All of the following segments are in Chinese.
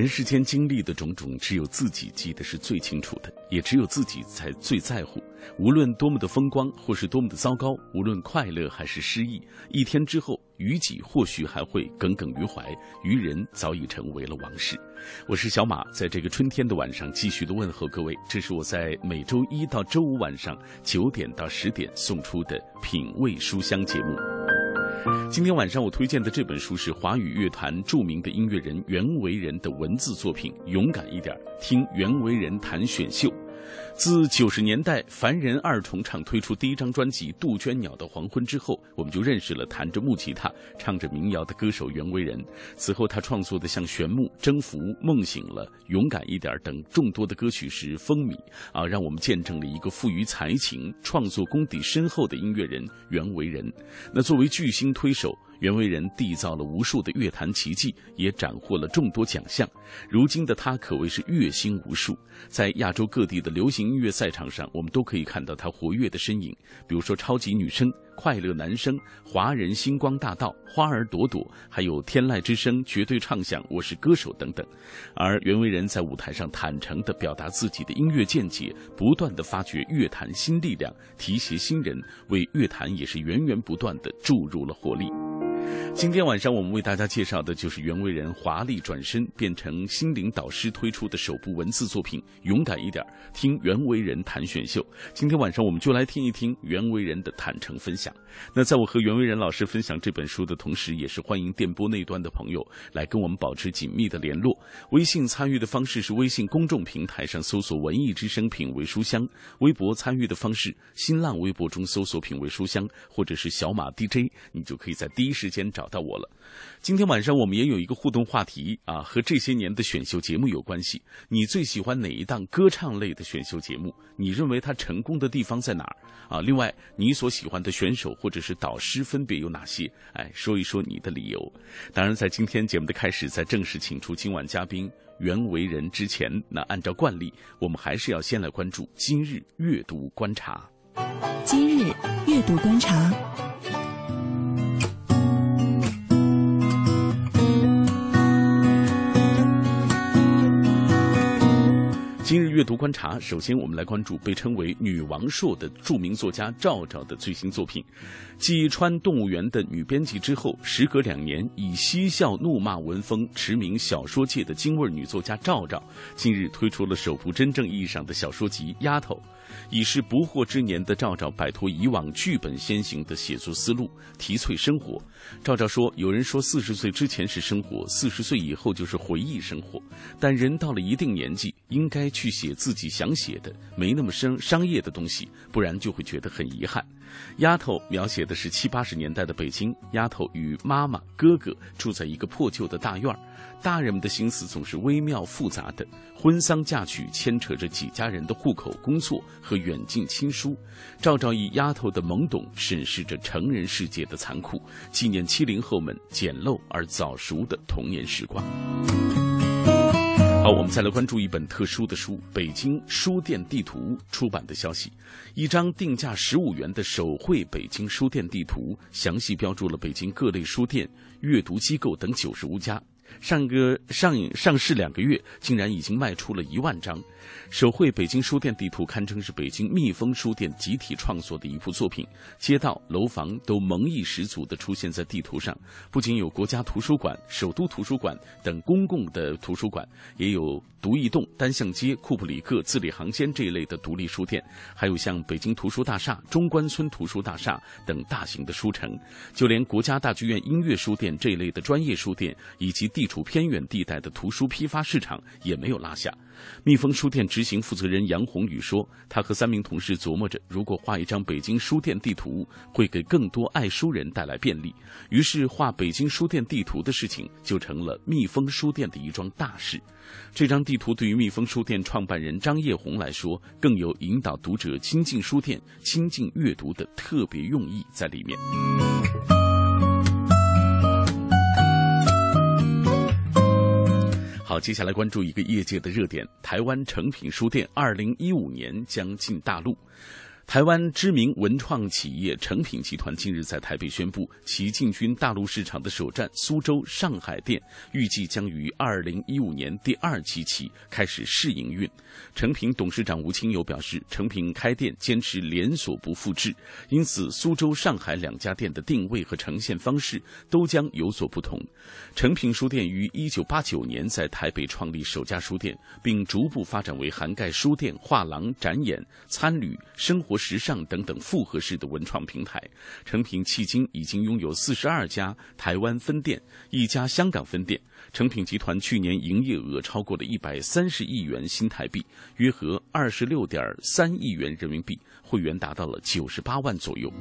人世间经历的种种，只有自己记得是最清楚的，也只有自己才最在乎。无论多么的风光，或是多么的糟糕，无论快乐还是失意，一天之后，于己或许还会耿耿于怀，于人早已成为了往事。我是小马，在这个春天的晚上，继续的问候各位。这是我在每周一到周五晚上九点到十点送出的品味书香节目。今天晚上我推荐的这本书是华语乐坛著名的音乐人袁惟仁的文字作品《勇敢一点》，听袁惟仁谈选秀。自九十年代凡人二重唱推出第一张专辑《杜鹃鸟的黄昏》之后，我们就认识了弹着木吉他、唱着民谣的歌手袁惟仁。此后，他创作的像《玄木》《征服》《梦醒了》《勇敢一点》等众多的歌曲时风靡啊，让我们见证了一个富于才情、创作功底深厚的音乐人袁惟仁。那作为巨星推手。袁惟仁缔造了无数的乐坛奇迹，也斩获了众多奖项。如今的他可谓是月薪无数，在亚洲各地的流行音乐赛场上，我们都可以看到他活跃的身影。比如说，超级女声。快乐男声、华人星光大道、花儿朵朵，还有天籁之声、绝对唱响、我是歌手等等。而袁惟仁在舞台上坦诚地表达自己的音乐见解，不断地发掘乐坛新力量，提携新人，为乐坛也是源源不断地注入了活力。今天晚上我们为大家介绍的就是袁惟仁华丽转身变成心灵导师推出的首部文字作品《勇敢一点》，听袁惟仁谈选秀。今天晚上我们就来听一听袁惟仁的坦诚分享。那在我和袁惟仁老师分享这本书的同时，也是欢迎电波那端的朋友来跟我们保持紧密的联络。微信参与的方式是微信公众平台上搜索“文艺之声品味书香”，微博参与的方式，新浪微博中搜索“品味书香”或者是小马 DJ，你就可以在第一时间先找到我了。今天晚上我们也有一个互动话题啊，和这些年的选秀节目有关系。你最喜欢哪一档歌唱类的选秀节目？你认为它成功的地方在哪儿啊？另外，你所喜欢的选手或者是导师分别有哪些？哎，说一说你的理由。当然，在今天节目的开始，在正式请出今晚嘉宾袁惟仁之前，那按照惯例，我们还是要先来关注今日阅读观察。今日阅读观察。今日阅读观察，首先我们来关注被称为“女王朔”的著名作家赵赵的最新作品。继川动物园的女编辑之后，时隔两年以嬉笑怒骂文风驰名小说界的京味女作家赵赵，近日推出了首部真正意义上的小说集《丫头》。已是不惑之年的赵赵摆脱以往剧本先行的写作思路，提粹生活。赵赵说：“有人说四十岁之前是生活，四十岁以后就是回忆生活。但人到了一定年纪，应该去去写自己想写的，没那么商商业的东西，不然就会觉得很遗憾。”丫头描写的是七八十年代的北京，丫头与妈妈、哥哥住在一个破旧的大院儿。大人们的心思总是微妙复杂的，婚丧嫁娶牵扯着几家人的户口、工作和远近亲疏。赵赵以丫头的懵懂审视着成人世界的残酷，纪念七零后们简陋而早熟的童年时光。我们再来关注一本特殊的书《北京书店地图》出版的消息。一张定价十五元的手绘北京书店地图，详细标注了北京各类书店、阅读机构等九十五家。上个上映上市两个月，竟然已经卖出了一万张。手绘北京书店地图堪称是北京蜜蜂书店集体创作的一部作品，街道、楼房都萌意十足地出现在地图上。不仅有国家图书馆、首都图书馆等公共的图书馆，也有独一栋、单向街、库布里克字里行间这一类的独立书店，还有像北京图书大厦、中关村图书大厦等大型的书城。就连国家大剧院音乐书店这一类的专业书店，以及地地处偏远地带的图书批发市场也没有落下。蜜蜂书店执行负责人杨宏宇说：“他和三名同事琢磨着，如果画一张北京书店地图，会给更多爱书人带来便利。于是，画北京书店地图的事情就成了蜜蜂书店的一桩大事。这张地图对于蜜蜂书店创办人张叶红来说，更有引导读者亲近书店、亲近阅读的特别用意在里面。”好，接下来关注一个业界的热点：台湾诚品书店二零一五年将进大陆。台湾知名文创企业诚品集团近日在台北宣布，其进军大陆市场的首站苏州、上海店，预计将于二零一五年第二期起开始试营运。诚品董事长吴清友表示，诚品开店坚持连锁不复制，因此苏州、上海两家店的定位和呈现方式都将有所不同。诚品书店于一九八九年在台北创立首家书店，并逐步发展为涵盖书店、画廊、展演、餐旅、生活。时尚等等复合式的文创平台，成品迄今已经拥有四十二家台湾分店，一家香港分店。成品集团去年营业额超过了一百三十亿元新台币，约合二十六点三亿元人民币，会员达到了九十八万左右。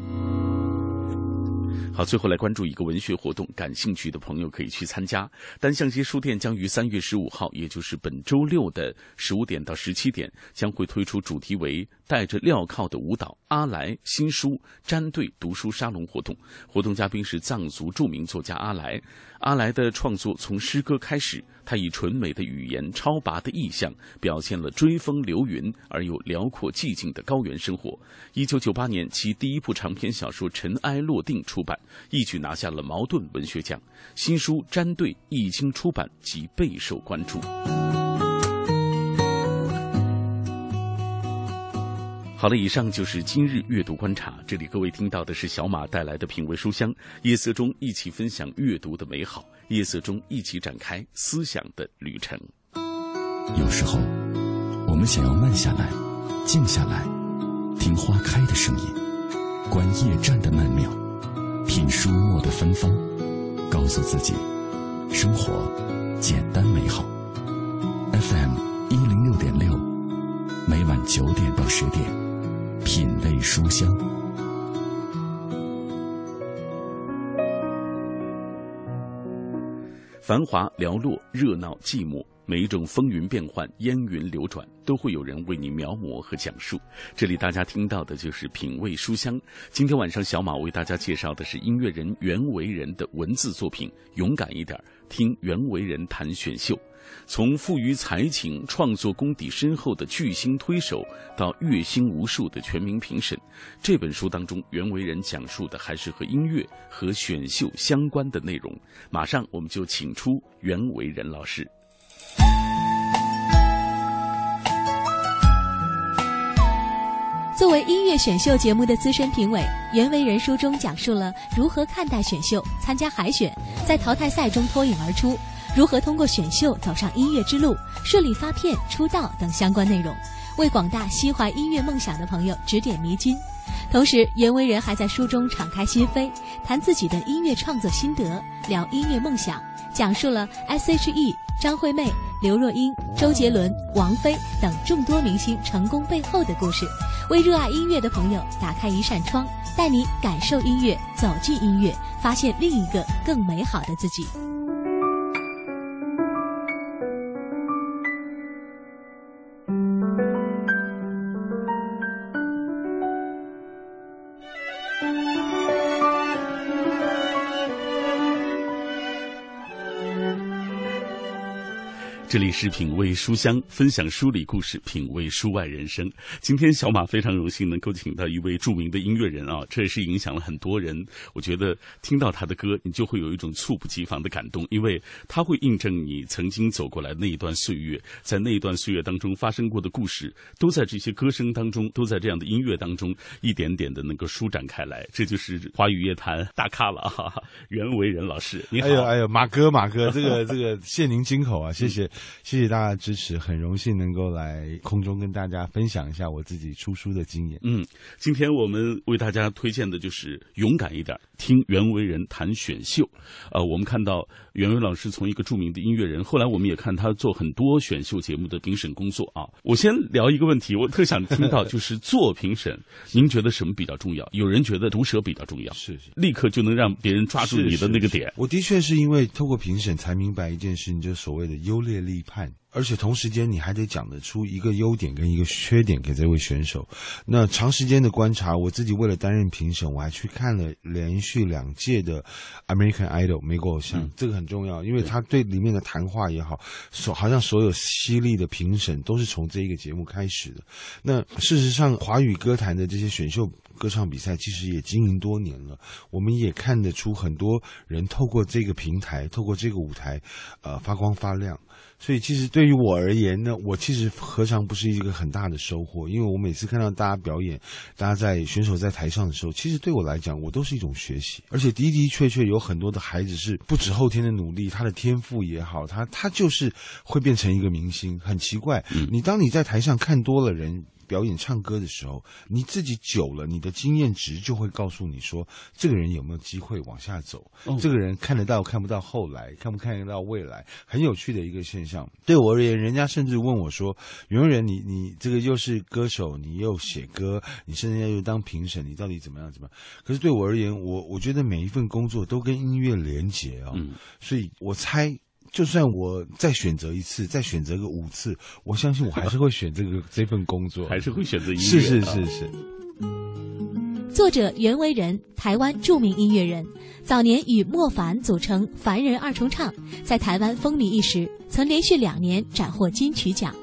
好，最后来关注一个文学活动，感兴趣的朋友可以去参加。单向街书店将于三月十五号，也就是本周六的十五点到十七点，将会推出主题为“带着镣铐的舞蹈”阿来新书粘对读书沙龙活动。活动嘉宾是藏族著名作家阿来。阿来的创作从诗歌开始。他以纯美的语言、超拔的意象，表现了追风流云而又辽阔寂静的高原生活。一九九八年，其第一部长篇小说《尘埃落定》出版，一举拿下了茅盾文学奖。新书《粘对》一经出版即备受关注。好了，以上就是今日阅读观察。这里各位听到的是小马带来的品味书香，夜色中一起分享阅读的美好，夜色中一起展开思想的旅程。有时候，我们想要慢下来，静下来，听花开的声音，观夜战的曼妙，品书墨的芬芳，告诉自己，生活简单美好。FM 一零六点六，每晚九点到十点。品味书香，繁华寥落，热闹寂寞，每一种风云变幻，烟云流转，都会有人为你描摹和讲述。这里大家听到的就是品味书香。今天晚上，小马为大家介绍的是音乐人袁惟仁的文字作品《勇敢一点》，听袁惟仁谈选秀。从富于才情、创作功底深厚的巨星推手，到阅星无数的全民评审，这本书当中，袁惟仁讲述的还是和音乐和选秀相关的内容。马上我们就请出袁惟仁老师。作为音乐选秀节目的资深评委，袁惟仁书中讲述了如何看待选秀、参加海选，在淘汰赛中脱颖而出。如何通过选秀走上音乐之路、顺利发片、出道等相关内容，为广大心怀音乐梦想的朋友指点迷津。同时，袁惟仁还在书中敞开心扉，谈自己的音乐创作心得，聊音乐梦想，讲述了 S.H.E、张惠妹、刘若英、周杰伦、王菲等众多明星成功背后的故事，为热爱音乐的朋友打开一扇窗，带你感受音乐，走进音乐，发现另一个更美好的自己。这里是品味书香，分享书里故事，品味书外人生。今天小马非常荣幸能够请到一位著名的音乐人啊，这也是影响了很多人。我觉得听到他的歌，你就会有一种猝不及防的感动，因为他会印证你曾经走过来那一段岁月，在那一段岁月当中发生过的故事，都在这些歌声当中，都在这样的音乐当中，一点点的能够舒展开来。这就是华语乐坛大咖了哈，袁惟仁老师，你好。哎呦哎呦，马哥马哥，这个这个谢您金口啊，谢谢。谢谢大家支持，很荣幸能够来空中跟大家分享一下我自己出书的经验。嗯，今天我们为大家推荐的就是勇敢一点，听袁惟仁谈选秀。呃，我们看到袁伟老师从一个著名的音乐人，后来我们也看他做很多选秀节目的评审工作啊。我先聊一个问题，我特想听到，就是做评审，您觉得什么比较重要？有人觉得毒舌比较重要，是是，立刻就能让别人抓住你的那个点。我的确是因为透过评审才明白一件事情，就是所谓的优劣立判。而且同时间，你还得讲得出一个优点跟一个缺点给这位选手。那长时间的观察，我自己为了担任评审，我还去看了连续两届的 American Idol 美国偶像，这个很重要，因为他对里面的谈话也好，所好像所有犀利的评审都是从这一个节目开始的。那事实上，华语歌坛的这些选秀歌唱比赛其实也经营多年了，我们也看得出很多人透过这个平台，透过这个舞台，呃，发光发亮。所以，其实对于我而言呢，我其实何尝不是一个很大的收获？因为我每次看到大家表演，大家在选手在台上的时候，其实对我来讲，我都是一种学习。而且的的确确有很多的孩子是不止后天的努力，他的天赋也好，他他就是会变成一个明星。很奇怪，你当你在台上看多了人。表演唱歌的时候，你自己久了，你的经验值就会告诉你说，这个人有没有机会往下走？这个人看得到看不到后来，看不看得到未来？很有趣的一个现象。对我而言，人家甚至问我说：“袁人，你你这个又是歌手，你又写歌，你现在又当评审，你到底怎么样？怎么样？”可是对我而言，我我觉得每一份工作都跟音乐连结啊，所以我猜。就算我再选择一次，再选择个五次，我相信我还是会选这个 这份工作，还是会选择音乐。是是是是。作者袁惟仁，台湾著名音乐人，早年与莫凡组成凡人二重唱，在台湾风靡一时，曾连续两年斩获金曲奖。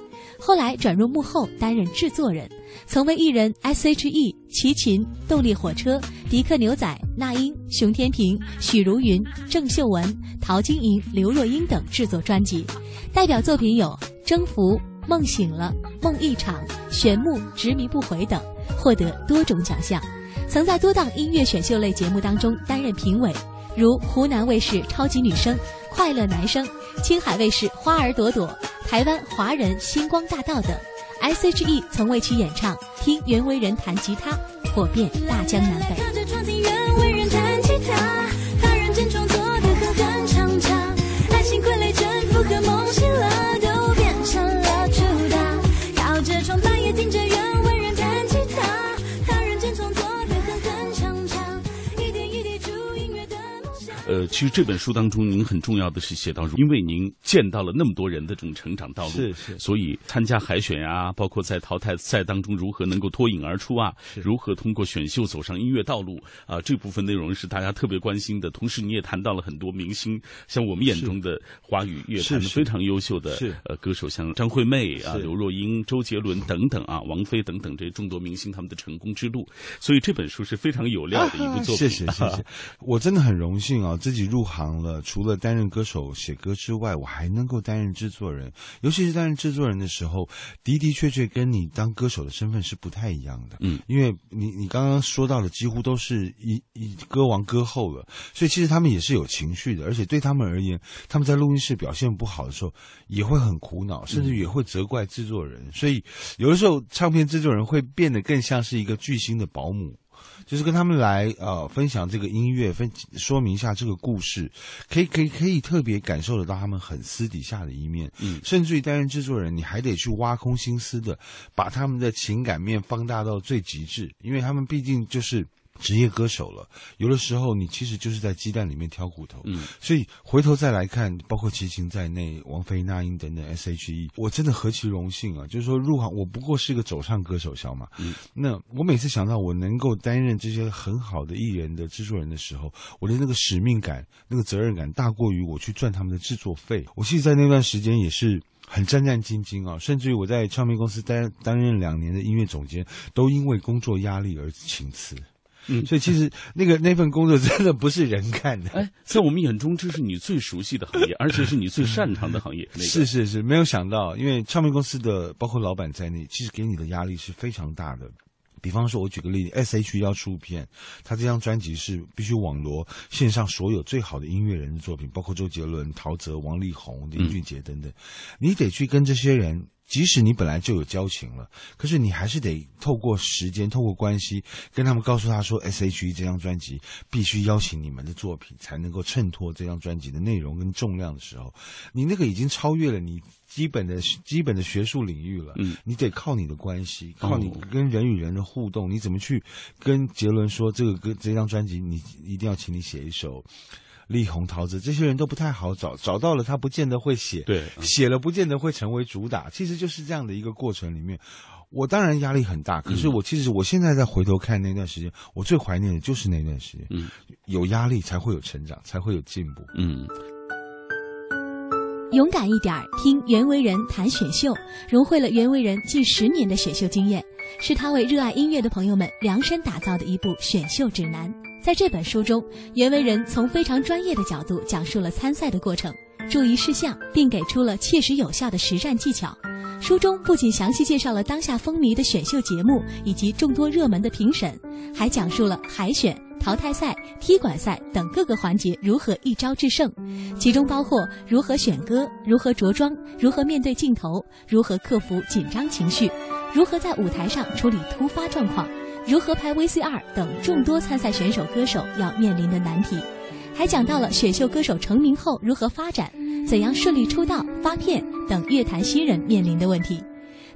后来转入幕后担任制作人，曾为艺人 S.H.E、齐秦、动力火车、迪克牛仔、那英、熊天平、许茹芸、郑秀文、陶晶莹、刘若英等制作专辑，代表作品有《征服》《梦醒了》《梦一场》《玄木》《执迷不悔》等，获得多种奖项。曾在多档音乐选秀类节目当中担任评委，如湖南卫视《超级女声》《快乐男声》。青海卫视《花儿朵朵》，台湾华人星光大道等，S.H.E 曾为其演唱，听袁惟仁弹吉他，火遍大江南北。呃，其实这本书当中，您很重要的是写到，因为您见到了那么多人的这种成长道路，是是，所以参加海选呀，包括在淘汰赛当中如何能够脱颖而出啊，如何通过选秀走上音乐道路啊，这部分内容是大家特别关心的。同时，你也谈到了很多明星，像我们眼中的华语乐坛非常优秀的呃歌手，像张惠妹啊、刘若英、周杰伦等等啊，王菲等等这众多明星他们的成功之路。所以这本书是非常有料的一部作品。谢谢谢谢，我真的很荣幸啊。自己入行了，除了担任歌手写歌之外，我还能够担任制作人。尤其是担任制作人的时候，的的确确跟你当歌手的身份是不太一样的。嗯，因为你你刚刚说到的几乎都是一一歌王歌后了，所以其实他们也是有情绪的，而且对他们而言，他们在录音室表现不好的时候，也会很苦恼，甚至也会责怪制作人。所以有的时候，唱片制作人会变得更像是一个巨星的保姆。就是跟他们来呃分享这个音乐，分说明一下这个故事，可以可以可以特别感受得到他们很私底下的一面，嗯，甚至于担任制作人，你还得去挖空心思的把他们的情感面放大到最极致，因为他们毕竟就是。职业歌手了，有的时候你其实就是在鸡蛋里面挑骨头。嗯，所以回头再来看，包括齐秦在内，王菲、那英等等 S.H.E，我真的何其荣幸啊！就是说入行，我不过是一个走唱歌手，小马。嗯，那我每次想到我能够担任这些很好的艺人的制作人的时候，我的那个使命感、那个责任感大过于我去赚他们的制作费。我其实，在那段时间也是很战战兢兢啊，甚至于我在唱片公司担担任两年的音乐总监，都因为工作压力而请辞。嗯，所以其实那个那份工作真的不是人干的。哎，在我们眼中，这是你最熟悉的行业，而且是你最擅长的行业。是是是，没有想到，因为唱片公司的包括老板在内，其实给你的压力是非常大的。比方说，我举个例子，S.H. 要出片，他这张专辑是必须网罗线上所有最好的音乐人的作品，包括周杰伦、陶喆、王力宏、林俊杰等等，你得去跟这些人。即使你本来就有交情了，可是你还是得透过时间、透过关系，跟他们告诉他说，S.H.E 这张专辑必须邀请你们的作品，才能够衬托这张专辑的内容跟重量的时候，你那个已经超越了你基本的基本的学术领域了。嗯，你得靠你的关系，靠你哦跟人与人的互动，你怎么去跟杰伦说这个歌这张专辑，你一定要请你写一首。力宏、桃子这些人都不太好找，找到了他不见得会写，对嗯写了不见得会成为主打，其实就是这样的一个过程里面。我当然压力很大，可嗯是我其实我现在再回头看那段时间，我最怀念的就是那段时间。嗯，有压力才会有成长，才会有进步。嗯，勇敢一点儿，听袁惟仁谈选秀，融汇了袁惟仁近十年的选秀经验，是他为热爱音乐的朋友们量身打造的一部选秀指南。在这本书中，袁惟仁从非常专业的角度讲述了参赛的过程、注意事项，并给出了切实有效的实战技巧。书中不仅详细介绍了当下风靡的选秀节目以及众多热门的评审，还讲述了海选、淘汰赛、踢馆赛等各个环节如何一招制胜，其中包括如何选歌、如何着装、如何面对镜头、如何克服紧张情绪、如何在舞台上处理突发状况、如何拍 VCR 等众多参赛选手歌手要面临的难题，还讲到了选秀歌手成名后如何发展、怎样顺利出道、发片等乐坛新人面临的问题。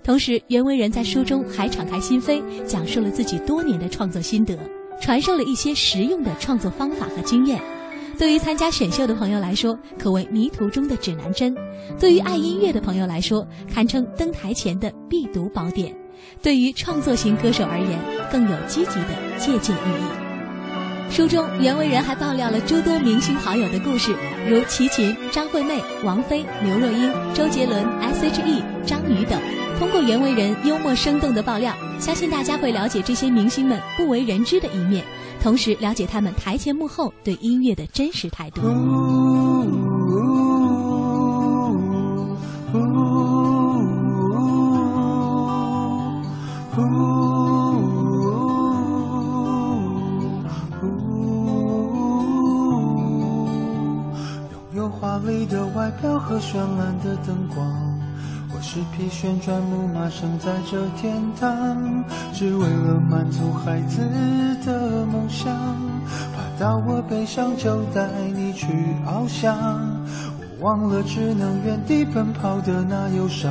同时，袁惟仁在书中还敞开心扉，讲述了自己多年的创作心得，传授了一些实用的创作方法和经验。对于参加选秀的朋友来说，可谓迷途中的指南针；对于爱音乐的朋友来说，堪称登台前的必读宝典；对于创作型歌手而言，更有积极的借鉴意义。书中，袁惟仁还爆料了诸多明星好友的故事，如齐秦、张惠妹、王菲、刘若英、周杰伦、S.H.E、张宇等。通过袁惟仁幽默生动的爆料，相信大家会了解这些明星们不为人知的一面，同时了解他们台前幕后对音乐的真实态度。呜呜拥有华丽的外表和绚烂的灯光。我是匹旋转木马，生在这天堂，只为了满足孩子的梦想。爬到我背上就带你去翱翔，我忘了只能原地奔跑的那忧伤。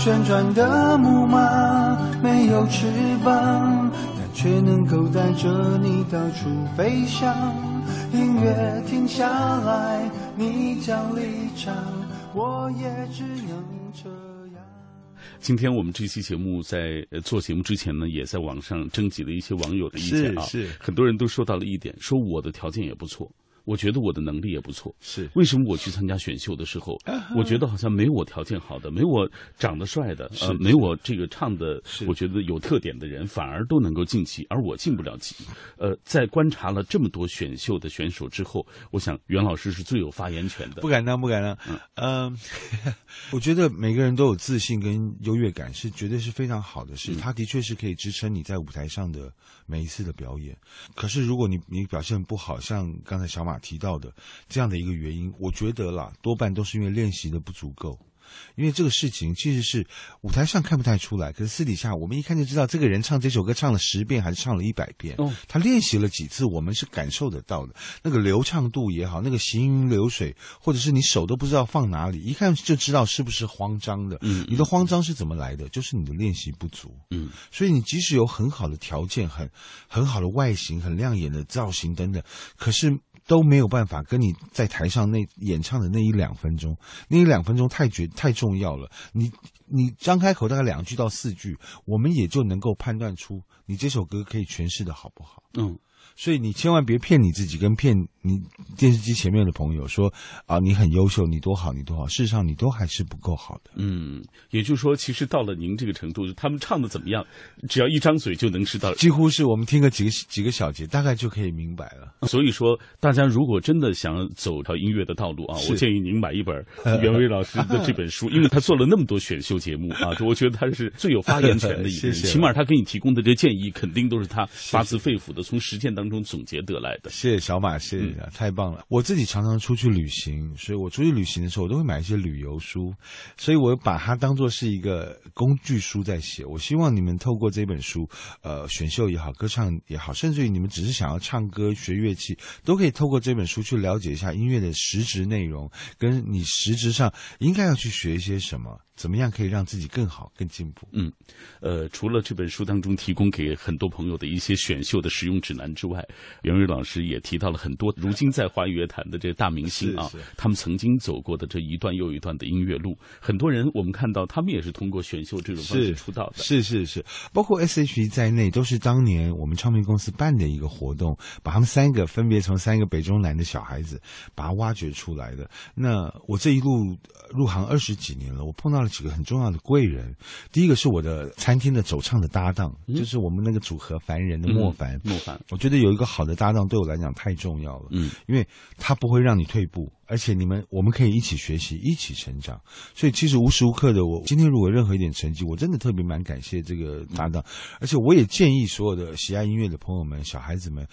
旋转的木马没有翅膀，但却能够带着你到处飞翔。音乐停下来，你将离场，我也只能这样。今天我们这期节目在呃做节目之前呢，也在网上征集了一些网友的意见啊，是是很多人都说到了一点，说我的条件也不错。我觉得我的能力也不错，是为什么我去参加选秀的时候，我觉得好像没我条件好的，没我长得帅的，呃，没我这个唱的，我觉得有特点的人，反而都能够晋级，而我进不了级。呃，在观察了这么多选秀的选手之后，我想袁老师是最有发言权的。不敢当，不敢当。嗯，我觉得每个人都有自信跟优越感，是绝对是非常好的事。他的确是可以支撑你在舞台上的每一次的表演。可是如果你你表现不好，像刚才小马提到的这样的一个原因，我觉得啦，多半都是因为练习的不足够。因为这个事情其实是舞台上看不太出来，可是私底下我们一看就知道，这个人唱这首歌唱了十遍还是唱了一百遍。哦，他练习了几次，我们是感受得到的。那个流畅度也好，那个行云流水，或者是你手都不知道放哪里，一看就知道是不是慌张的。嗯，你的慌张是怎么来的？就是你的练习不足。嗯，所以你即使有很好的条件、很很好的外形、很亮眼的造型等等，可是。都没有办法跟你在台上那演唱的那一两分钟，那一两分钟太绝太重要了。你你张开口大概两句到四句，我们也就能够判断出你这首歌可以诠释的好不好。嗯，所以你千万别骗你自己，跟骗你电视机前面的朋友说啊，你很优秀，你多好，你多好，事实上你都还是不够好的。嗯，也就是说，其实到了您这个程度，他们唱的怎么样，只要一张嘴就能知道。几乎是我们听个几个几个小节，大概就可以明白了。所以说，大家如果真的想走条音乐的道路啊，我建议您买一本 袁伟老师的这本书，因为他做了那么多选秀节目啊，我觉得他是最有发言权的一个人。起码他给你提供的这建议，肯定都是他发自肺腑的从实践当中总结得来的。谢谢小马，谢谢，太棒了。我自己常常出去旅行，所以我出去旅行的时候，我都会买一些旅游书，所以我把它当做是一个工具书在写。我希望你们透过这本书，呃，选秀也好，歌唱也好，甚至于你们只是想要唱歌、学乐器，都可以透过这本书去了解一下音乐的实质内容，跟你实质上应该要去学一些什么。怎么样可以让自己更好、更进步？嗯，呃，除了这本书当中提供给很多朋友的一些选秀的使用指南之外，袁瑞老师也提到了很多如今在华语乐坛的这大明星啊，他们曾经走过的这一段又一段的音乐路。很多人我们看到他们也是通过选秀这种方式出道的。是是是，包括 S.H.E 在内，都是当年我们唱片公司办的一个活动，把他们三个分别从三个北中南的小孩子把他挖掘出来的。那我这一路入行二十几年了，我碰到了。几个很重要的贵人，第一个是我的餐厅的走唱的搭档，就是我们那个组合凡人的莫凡。莫凡，我觉得有一个好的搭档对我来讲太重要了。嗯，因为他不会让你退步，而且你们我们可以一起学习，一起成长。所以其实无时无刻的，我今天如果任何一点成绩，我真的特别蛮感谢这个搭档。而且我也建议所有的喜爱音乐的朋友们、小孩子们。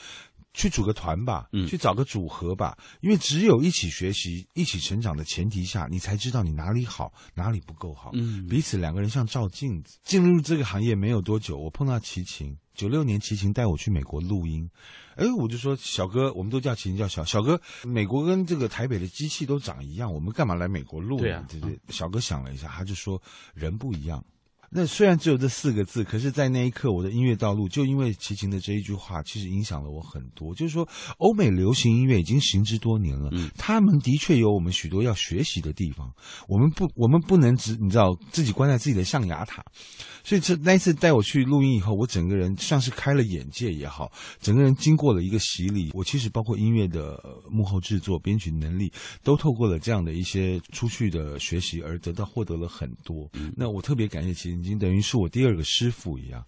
去组个团吧，去找个组合吧，因为只有一起学习、一起成长的前提下，你才知道你哪里好，哪里不够好。嗯，彼此两个人像照镜子。进入这个行业没有多久，我碰到齐秦，九六年齐秦带我去美国录音，哎，我就说小哥，我们都叫齐秦叫小小哥，美国跟这个台北的机器都长一样，我们干嘛来美国录？对啊，对对。小哥想了一下，他就说人不一样。那虽然只有这四个字，可是，在那一刻，我的音乐道路就因为齐秦的这一句话，其实影响了我很多。就是说，欧美流行音乐已经行之多年了，他们的确有我们许多要学习的地方。我们不，我们不能只你知道自己关在自己的象牙塔。所以，这那一次带我去录音以后，我整个人像是开了眼界也好，整个人经过了一个洗礼。我其实包括音乐的幕后制作、编曲能力，都透过了这样的一些出去的学习而得到获得了很多。那我特别感谢齐秦。已经等于是我第二个师傅一样，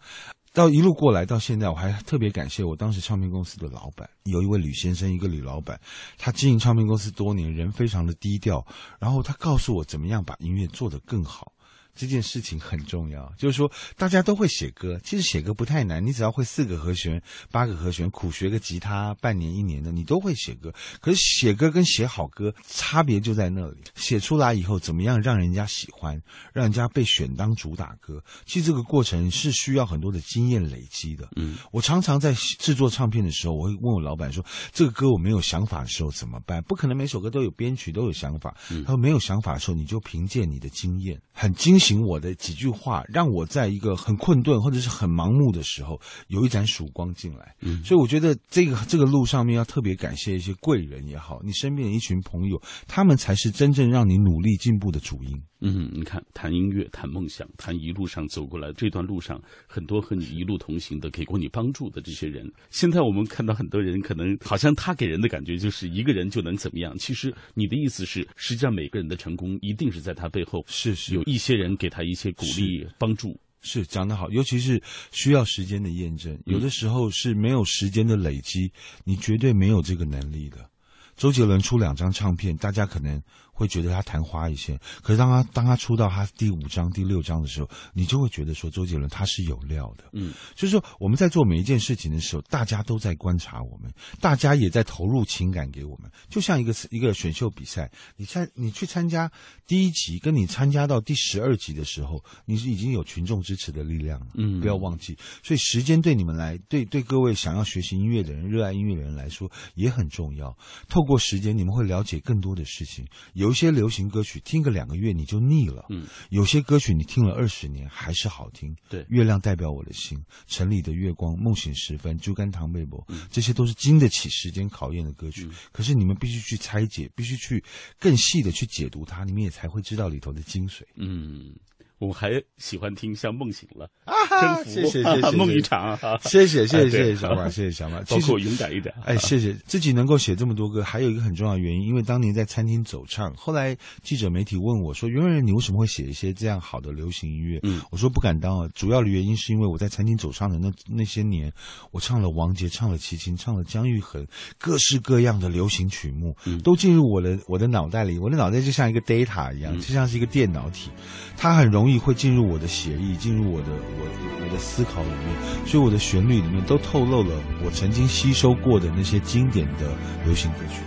到一路过来到现在，我还特别感谢我当时唱片公司的老板，有一位吕先生，一个吕老板，他经营唱片公司多年，人非常的低调，然后他告诉我怎么样把音乐做得更好。这件事情很重要，就是说大家都会写歌，其实写歌不太难，你只要会四个和弦、八个和弦，苦学个吉他半年一年的，你都会写歌。可是写歌跟写好歌差别就在那里，写出来以后怎么样让人家喜欢，让人家被选当主打歌，其实这个过程是需要很多的经验累积的。嗯，我常常在制作唱片的时候，我会问我老板说：“这个歌我没有想法的时候怎么办？不可能每首歌都有编曲都有想法。”他说：“没有想法的时候，你就凭借你的经验，很精。”请我的几句话，让我在一个很困顿或者是很盲目的时候，有一盏曙光进来。嗯，所以我觉得这个这个路上面要特别感谢一些贵人也好，你身边的一群朋友，他们才是真正让你努力进步的主因。嗯，你看，谈音乐，谈梦想，谈一路上走过来这段路上，很多和你一路同行的，给过你帮助的这些人。现在我们看到很多人，可能好像他给人的感觉就是一个人就能怎么样。其实你的意思是，实际上每个人的成功一定是在他背后是是有一些人给他一些鼓励帮助。是讲得好，尤其是需要时间的验证，有的时候是没有时间的累积，你绝对没有这个能力的。周杰伦出两张唱片，大家可能。会觉得他昙花一现，可是当他当他出到他第五章、第六章的时候，你就会觉得说周杰伦他是有料的。嗯，就是说我们在做每一件事情的时候，大家都在观察我们，大家也在投入情感给我们。就像一个一个选秀比赛，你参你去参加第一集，跟你参加到第十二集的时候，你是已经有群众支持的力量了。嗯，不要忘记，所以时间对你们来，对对各位想要学习音乐的人、热爱音乐的人来说也很重要。透过时间，你们会了解更多的事情。有。有些流行歌曲听个两个月你就腻了，嗯，有些歌曲你听了二十年还是好听。对，月亮代表我的心，城里的月光，梦醒时分，猪肝糖贝博，这些都是经得起时间考验的歌曲。可是你们必须去拆解，必须去更细的去解读它，你们也才会知道里头的精髓。嗯。我们还喜欢听像《梦醒了》啊谢谢谢谢梦一场，谢谢谢谢小马，谢谢小马，包括勇敢一点。哎，谢谢。自己能够写这么多歌，还有一个很重要的原因，因为当年在餐厅走唱，后来记者媒体问我说：“袁惟仁，你为什么会写一些这样好的流行音乐？”嗯。我说不敢当啊，主要的原因是因为我在餐厅走唱的那那些年，我唱了王杰，唱了齐秦，唱了姜育恒，各式各样的流行曲目，嗯。都进入我的我的脑袋里，我的脑袋就像一个 data 一样，嗯。就像是一个电脑体，它很容易会进入我的血液，进入我的我我的思考里面，所以我的旋律里面都透露了我曾经吸收过的那些经典的流行歌曲。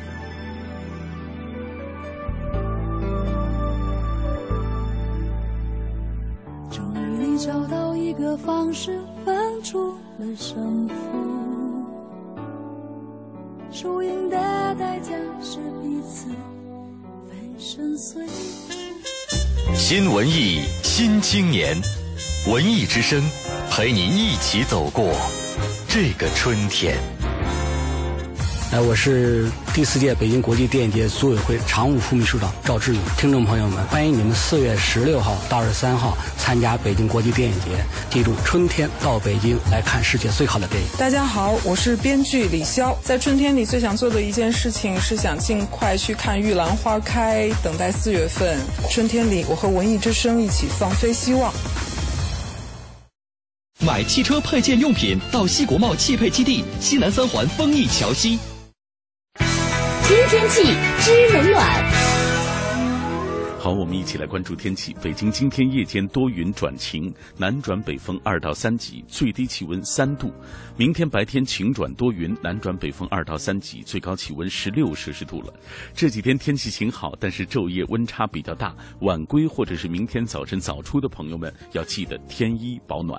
终于你找到一个方式分出了胜负，输赢的代价是彼此粉身碎骨。新文艺新青年，文艺之声陪你一起走过这个春天。哎，我是第四届北京国际电影节组委会常务副秘书长赵志勇。听众朋友们，欢迎你们四月十六号到二十三号参加北京国际电影节。记住，春天到北京来看世界最好的电影。大家好，我是编剧李潇。在春天里最想做的一件事情是想尽快去看玉兰花开，等待四月份。春天里，我和文艺之声一起放飞希望。买汽车配件用品到西国贸汽配基地西南三环丰益桥西。新天气知冷暖。好，我们一起来关注天气。北京今天夜间多云转晴，南转北风二到三级，最低气温三度。明天白天晴转多云，南转北风二到三级，最高气温十六摄氏度了。这几天天气晴好，但是昼夜温差比较大，晚归或者是明天早晨早出的朋友们要记得添衣保暖。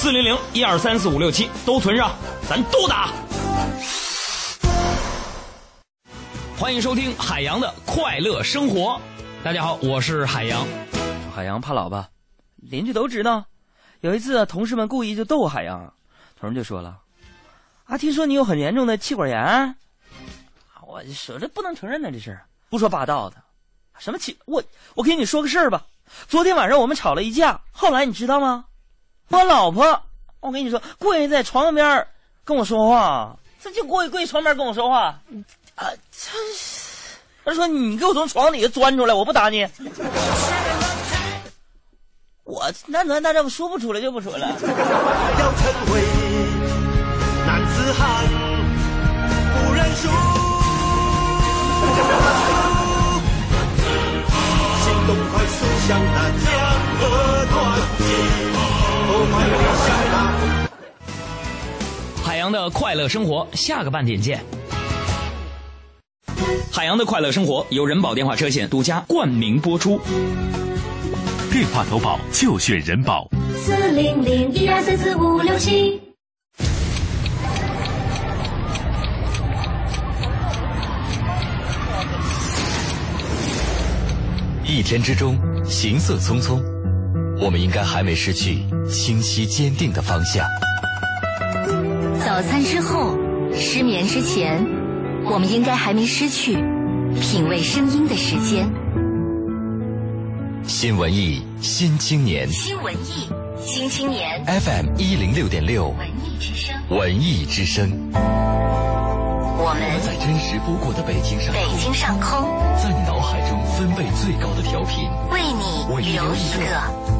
四零零一二三四五六七都存上，咱都打。欢迎收听海洋的快乐生活。大家好，我是海洋。海洋怕老吧？邻居都知道。有一次，同事们故意就逗海洋，同事就说了：“啊，听说你有很严重的气管炎。”我说这不能承认呢，这事儿不说八道的。什么气？我我给你说个事儿吧。昨天晚上我们吵了一架，后来你知道吗？我老婆，我跟你说，跪在床边跟我说话，这就跪跪床边跟我说话。啊，这他说你给我从床底下钻出来，我不打你。我那那那这说不出来就不出来。要成为男子汉，不认输。行动快速像那江河。海洋的快乐生活，下个半点见。海洋的快乐生活由人保电话车险独家冠名播出。电话投保就选人保。四零零一二三四五六七。一天之中，行色匆匆，我们应该还没失去清晰坚定的方向。早餐之后，失眠之前，我们应该还没失去品味声音的时间。新文艺新青年新文艺新青年 FM 一零六点六文艺之声，文艺之声。我我们在真实播过的北京上空，北京上空，在你脑海中分贝最高的调频，为你留一个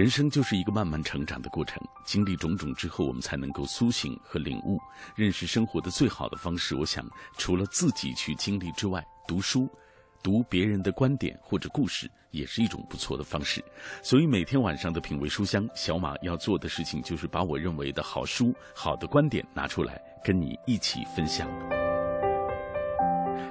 人生就是一个慢慢成长的过程，经历种种之后，我们才能够苏醒和领悟。认识生活的最好的方式，我想除了自己去经历之外，读书。读别人的观点或者故事，也是一种不错的方式。所以每天晚上的品味书香，小马要做的事情就是把我认为的好书、好的观点拿出来，跟你一起分享。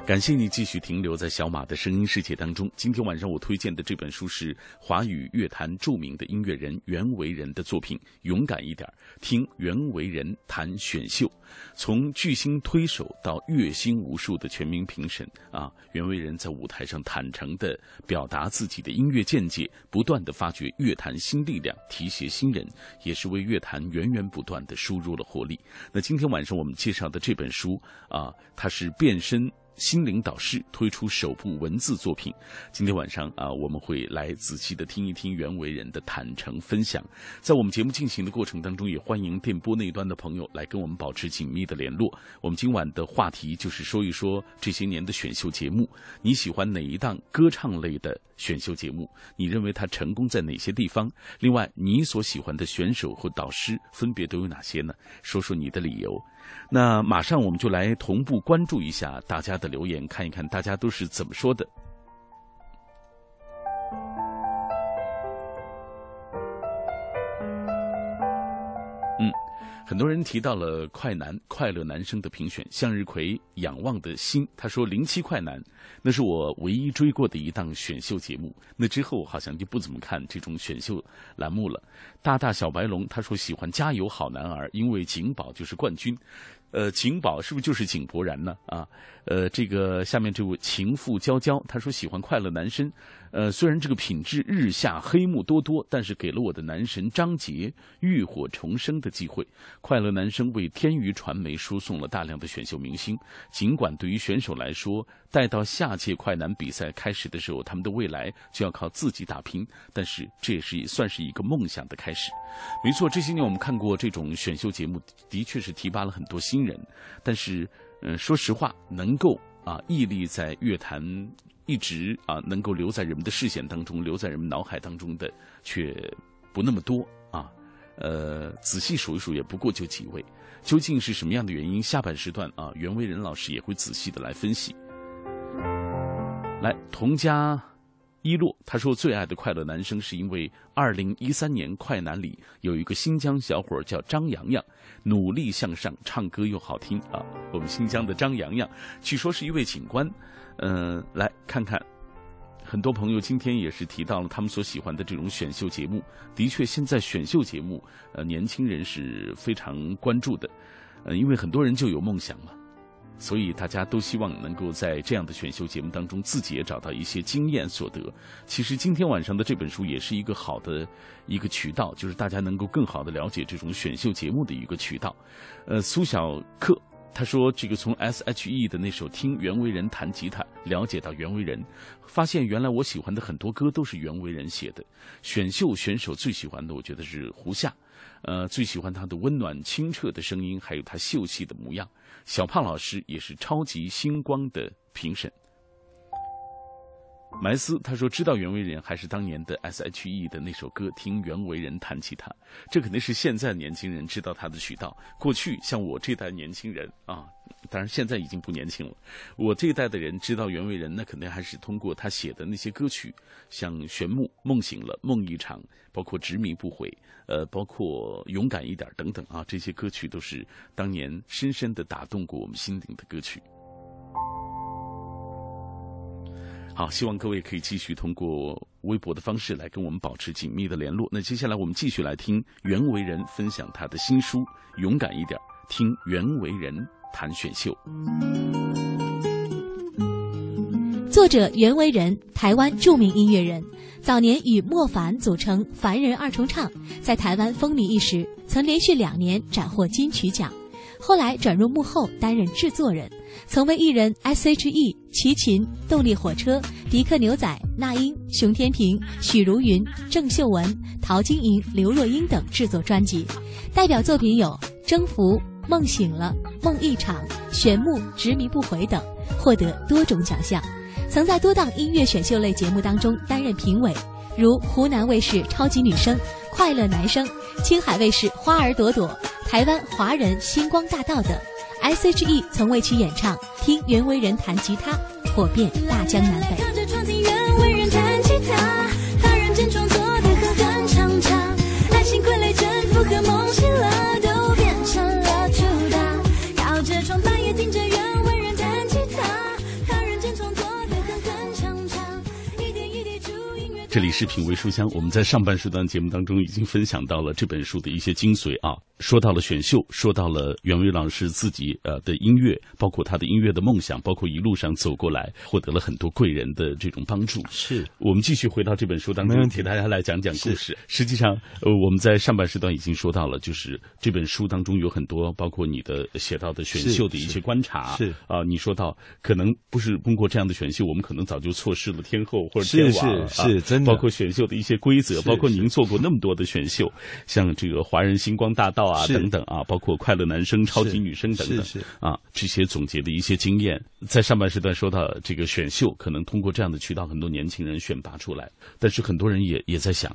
感谢你继续停留在小马的声音世界当中。今天晚上我推荐的这本书是华语乐坛著名的音乐人袁惟仁的作品《勇敢一点》，听袁惟仁谈选秀，从巨星推手到阅星无数的全民评审啊，袁惟仁在舞台上坦诚地表达自己的音乐见解，不断地发掘乐坛新力量，提携新人，也是为乐坛源源不断地输入了活力。那今天晚上我们介绍的这本书啊，它是变身。心灵导师推出首部文字作品，今天晚上啊，我们会来仔细的听一听袁惟仁的坦诚分享。在我们节目进行的过程当中，也欢迎电波那一端的朋友来跟我们保持紧密的联络。我们今晚的话题就是说一说这些年的选秀节目，你喜欢哪一档歌唱类的选秀节目？你认为它成功在哪些地方？另外，你所喜欢的选手和导师分别都有哪些呢？说说你的理由。那马上我们就来同步关注一下大家的留言，看一看大家都是怎么说的。很多人提到了快男、快乐男生的评选，向日葵仰望的心，他说零七快男，那是我唯一追过的一档选秀节目。那之后好像就不怎么看这种选秀栏目了。大大小白龙他说喜欢加油好男儿，因为景宝就是冠军。呃，景宝是不是就是井柏然呢？啊，呃，这个下面这位情妇娇娇，她说喜欢快乐男生。呃，虽然这个品质日下黑幕多多，但是给了我的男神张杰浴火重生的机会。快乐男生为天娱传媒输送了大量的选秀明星。尽管对于选手来说，待到下届快男比赛开始的时候，他们的未来就要靠自己打拼，但是这也是也算是一个梦想的开始。没错，这些年我们看过这种选秀节目，的确是提拔了很多新人，但是，嗯，说实话，能够啊屹立在乐坛。一直啊，能够留在人们的视线当中，留在人们脑海当中的，却不那么多啊。呃，仔细数一数，也不过就几位。究竟是什么样的原因？下半时段啊，袁惟仁老师也会仔细的来分析。来，童家一洛他说，最爱的快乐男生是因为二零一三年快男里有一个新疆小伙叫张阳阳，努力向上，唱歌又好听啊。我们新疆的张阳阳，据说是一位警官。嗯，来看看，很多朋友今天也是提到了他们所喜欢的这种选秀节目。的确，现在选秀节目，呃，年轻人是非常关注的，呃，因为很多人就有梦想嘛，所以大家都希望能够在这样的选秀节目当中，自己也找到一些经验所得。其实今天晚上的这本书也是一个好的一个渠道，就是大家能够更好的了解这种选秀节目的一个渠道。呃，苏小克。他说：“这个从 S.H.E 的那首《听袁惟仁弹吉他》了解到袁惟仁，发现原来我喜欢的很多歌都是袁惟仁写的。选秀选手最喜欢的，我觉得是胡夏，呃，最喜欢他的温暖清澈的声音，还有他秀气的模样。小胖老师也是超级星光的评审。”埋斯他说：“知道袁惟仁还是当年的 S.H.E 的那首歌，听袁惟仁弹吉他，这肯定是现在年轻人知道他的渠道。过去像我这代年轻人啊，当然现在已经不年轻了。我这一代的人知道袁惟仁，那肯定还是通过他写的那些歌曲，像《玄木》《梦醒了》《梦一场》，包括《执迷不悔》，呃，包括《勇敢一点》等等啊，这些歌曲都是当年深深的打动过我们心灵的歌曲。”好，希望各位可以继续通过微博的方式来跟我们保持紧密的联络。那接下来我们继续来听袁惟仁分享他的新书《勇敢一点》，听袁惟仁谈选秀。作者袁惟仁，台湾著名音乐人，早年与莫凡组成凡人二重唱，在台湾风靡一时，曾连续两年斩获金曲奖。后来转入幕后担任制作人。曾为艺人 S.H.E、齐秦、动力火车、迪克牛仔、那英、熊天平、许茹芸、郑秀文、陶晶莹、刘若英等制作专辑，代表作品有《征服》《梦醒了》《梦一场》《玄木》《执迷不悔》等，获得多种奖项。曾在多档音乐选秀类节目当中担任评委，如湖南卫视《超级女声》《快乐男声》，青海卫视《花儿朵朵》，台湾华人《星光大道》等。S.H.E 曾为其演唱，听袁惟仁弹吉他，火遍大江南北。这里是品味书香，我们在上半时段节目当中已经分享到了这本书的一些精髓啊，说到了选秀，说到了袁伟老师自己呃的音乐，包括他的音乐的梦想，包括一路上走过来获得了很多贵人的这种帮助。是我们继续回到这本书当中没问，题给大家来讲讲故事。实际上，呃，我们在上半时段已经说到了，就是这本书当中有很多，包括你的写到的选秀的一些观察。是啊、你说到可能不是通过这样的选秀，我们可能早就错失了天后或者天是王是真的。包括选秀的一些规则，包括您做过那么多的选秀，像这个华人星光大道啊是。等等啊，包括快乐男生、超级女生等等啊，这些总结的一些经验，在上半时段说到这个选秀，可能通过这样的渠道，很多年轻人选拔出来，但是很多人也也在想。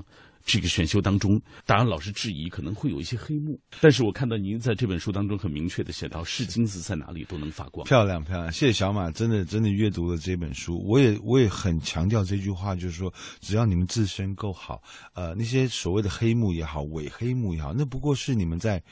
这个选秀当中，当然老师质疑，可能会有一些黑幕。但是我看到您在这本书当中很明确的写到，是金子在哪里都能发光。漂亮漂亮，谢谢小马，真的真的阅读了这本书，我也我也很强调这句话，就是说，只要你们自身够好，呃，那些所谓的黑幕也好，伪黑幕也好，那不过是你们在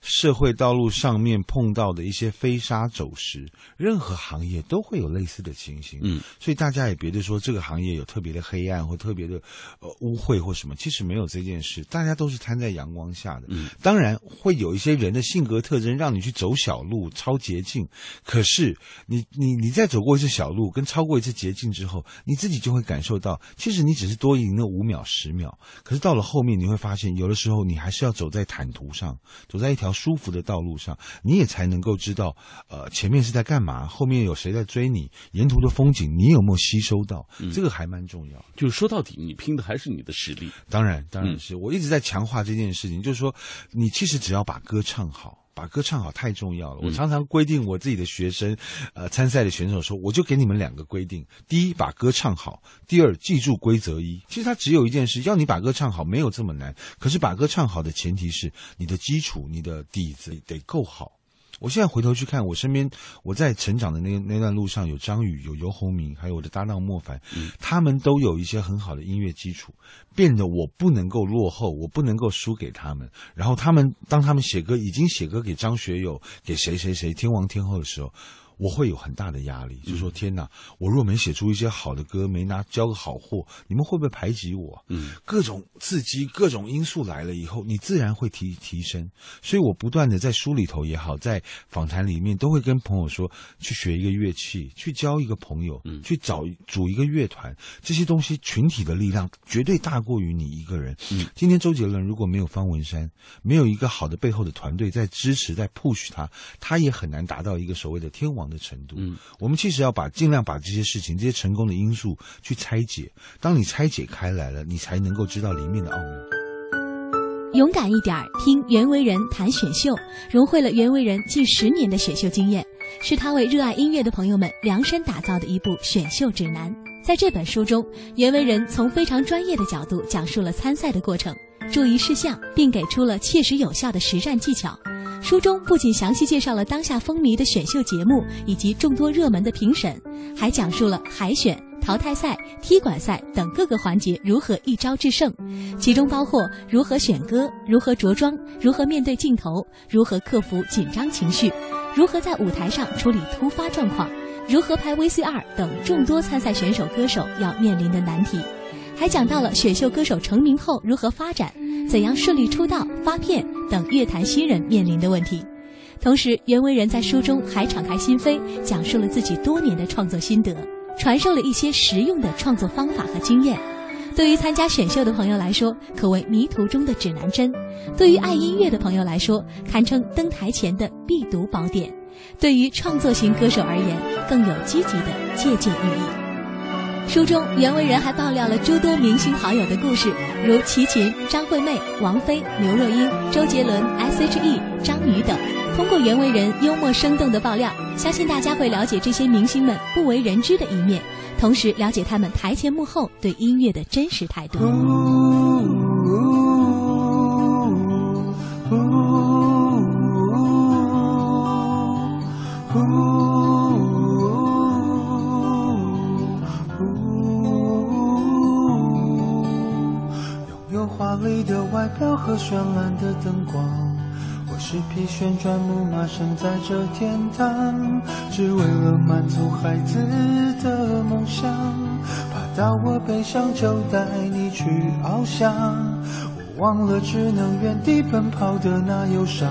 社会道路上面碰到的一些飞沙走石，任何行业都会有类似的情形。嗯，所以大家也别的说这个行业有特别的黑暗或特别的呃污秽或什么，其实没有这件事，大家都是摊在阳光下的。嗯，当然会有一些人的性格特征让你去走小路、超捷径，可是你你你在走过一次小路跟超过一次捷径之后，你自己就会感受到，其实你只是多赢了五秒、十秒，可是到了后面你会发现，有的时候你还是要走在坦途上，走在一条舒服的道路上，你也才能够知道，呃，前面是在干嘛，后面有谁在追你，沿途的风景你有没有吸收到，这个还蛮重要。就是说到底，你拼的还是你的实力。当然，当然嗯是、我一直在强化这件事情，就是说，你其实只要把歌唱好。把歌唱好太重要了。我常常规定我自己的学生，呃，参赛的选手说，我就给你们两个规定：第一，把歌唱好；第二，记住规则一。其实它只有一件事，要你把歌唱好，没有这么难。可是把歌唱好的前提是你的基础、你的底子得够好。我现在回头去看，我身边我在成长的那那段路上，有张宇，有游鸿明，还有我的搭档莫凡，他们都有一些很好的音乐基础，变得我不能够落后，我不能够输给他们。然后他们当他们写歌，已经写歌给张学友、给谁谁谁天王天后的时候。我会有很大的压力，就说天哪，我若没写出一些好的歌，没拿交个好货，你们会不会排挤我？嗯，各种刺激、各种因素来了以后，你自然会提提升。所以我不断的在书里头也好，在访谈里面都会跟朋友说，去学一个乐器，去交一个朋友，嗯去找组一个乐团，这些东西群体的力量绝对大过于你一个人。嗯，今天周杰伦如果没有方文山，没有一个好的背后的团队在支持、在 push 他，他也很难达到一个所谓的天王的程度。嗯，我们其实要把尽量把这些事情、这些成功的因素去拆解。当你拆解开来了，你才能够知道里面的奥妙。勇敢一点儿，听袁惟仁谈选秀，融汇了袁惟仁近十年的选秀经验，是他为热爱音乐的朋友们量身打造的一部选秀指南。在这本书中，袁惟仁从非常专业的角度讲述了参赛的过程、注意事项，并给出了切实有效的实战技巧。书中不仅详细介绍了当下风靡的选秀节目以及众多热门的评审，还讲述了海选、淘汰赛、踢馆赛等各个环节如何一招制胜，其中包括如何选歌、如何着装、如何面对镜头、如何克服紧张情绪、如何在舞台上处理突发状况、如何拍 VCR 等众多参赛选手歌手要面临的难题，还讲到了选秀歌手成名后如何发展、怎样顺利出道、发片等乐坛新人面临的问题。同时，袁惟仁在书中还敞开心扉，讲述了自己多年的创作心得，传授了一些实用的创作方法和经验。对于参加选秀的朋友来说，可谓迷途中的指南针；对于爱音乐的朋友来说，堪称登台前的必读宝典；对于创作型歌手而言，更有积极的借鉴意义。书中，袁惟仁还爆料了诸多明星好友的故事，如齐秦、张惠妹、王菲、刘若英、周杰伦、S.H.E、张宇等。通过袁惟仁幽默生动的爆料，相信大家会了解这些明星们不为人知的一面，同时了解他们台前幕后对音乐的真实态度。拥有华丽的外表和绚烂的灯光，我是匹旋转木马，生在这天堂，只为了满足孩子的梦想。爬到我背上就带你去翱翔，我忘了只能原地奔跑的那忧伤。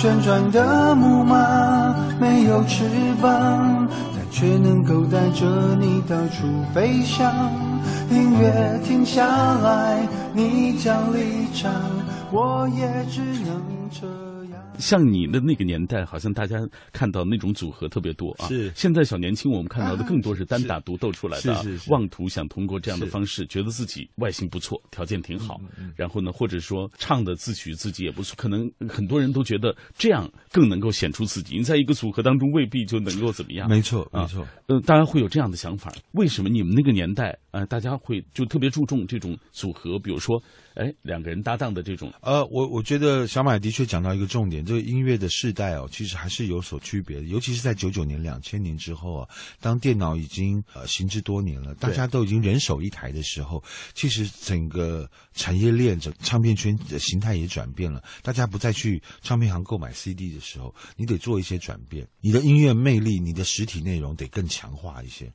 旋转的木马没有翅膀，但却能够带着你到处飞翔。音乐停下来，你将离场，我也只能这样。像你的那个年代，好像大家看到那种组合特别多啊。是现在小年轻，我们看到的更多是单打独斗出来的 妄图想通过这样的方式，觉得自己外形不错，条件挺好，嗯然后呢，或者说唱的自诩自己也不错，可能很多人都觉得这样更能够显出自己。你在一个组合当中未必就能够怎么样。没错，啊没错。呃，大家会有这样的想法。为什么你们那个年代，呃，大家会就特别注重这种组合？比如说，哎，两个人搭档的这种，呃，我我觉得小马的确讲到一个重点，这个音乐的世代哦，其实还是有所区别的，尤其是在九九年、两千年之后啊，当电脑已经呃行之多年了，大家都已经人手一台的时候，其实整个产业链、整唱片圈的形态也转变了，大家不再去唱片行购买 CD 的时候，你得做一些转变，你的音乐魅力、你的实体内容得更强化一些。